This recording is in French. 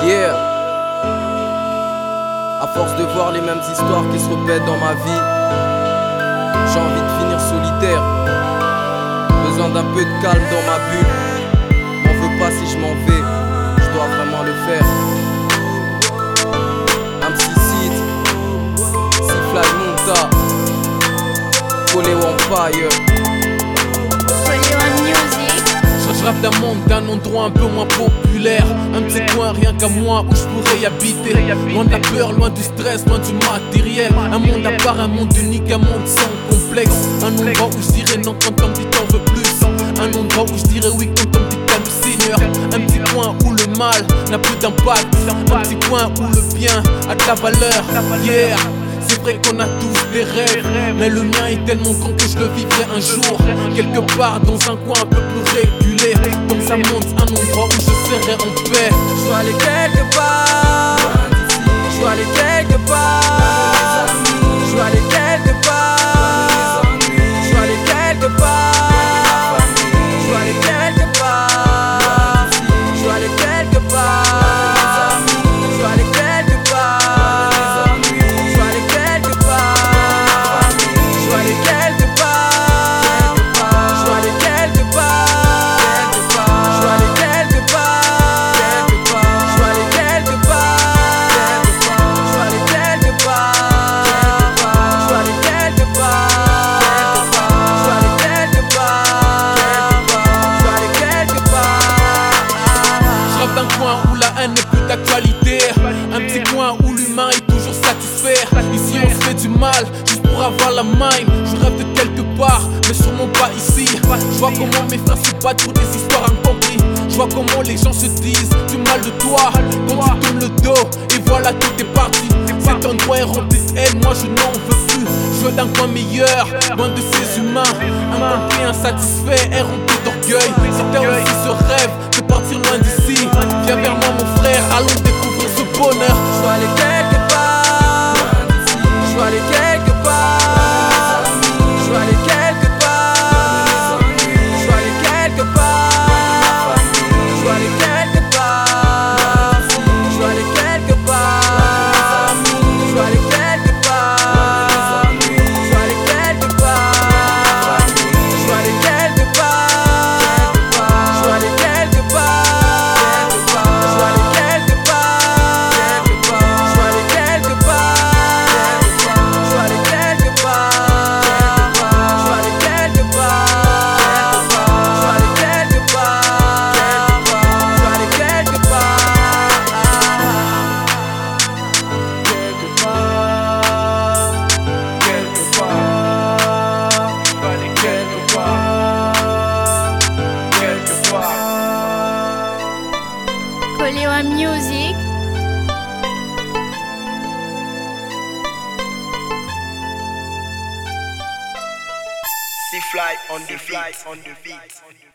Yeah. À force de voir les mêmes histoires qui se répètent dans ma vie, j'ai envie de finir solitaire. Besoin d'un peu de calme dans ma bulle. M'en veux pas si je m'en vais, je dois vraiment le faire. MC Seed, Fly Monta. Rêve d'un monde, d'un endroit un peu moins populaire. Un petit coin rien qu'à moi où je pourrais y habiter. Loin de la peur, loin du stress, loin du matériel. Un monde à part, un monde unique, un monde sans complexe. Un endroit où je dirais non quand on dit t'en veux plus. Un endroit où je dirais oui quand on me dit Seigneur. Un petit coin où le mal n'a plus d'impact. Un petit coin où le bien a de la valeur. Yeah c'est vrai qu'on a tous des rêves, mais le mien est tellement grand que je le vivrai un jour. Quelque part dans un coin un peu plus régulé, donc ça monte un endroit où je serai en paix. Je dois aller quelque part, je dois aller quelque part, coin où la haine n'est plus d'actualité. Un petit coin où l'humain est toujours satisfait. Ici on se fait du mal juste pour avoir la main Je rêve de quelque part mais sûrement pas ici. Je vois comment mes frères se battent pour des histoires incomprises Je vois comment les gens se disent du mal de toi. Quand tu tournes le dos et voilà tout est parti. Cet endroit est rempli de haine, moi je n'en veux plus. Je veux d'un coin meilleur, loin de ces humains. Incompris, insatisfait et rempli d'orgueil. C'était aussi ce rêve allons découvrir ce bonheur Je Kolewa Music. See fly on the beat. On the beat.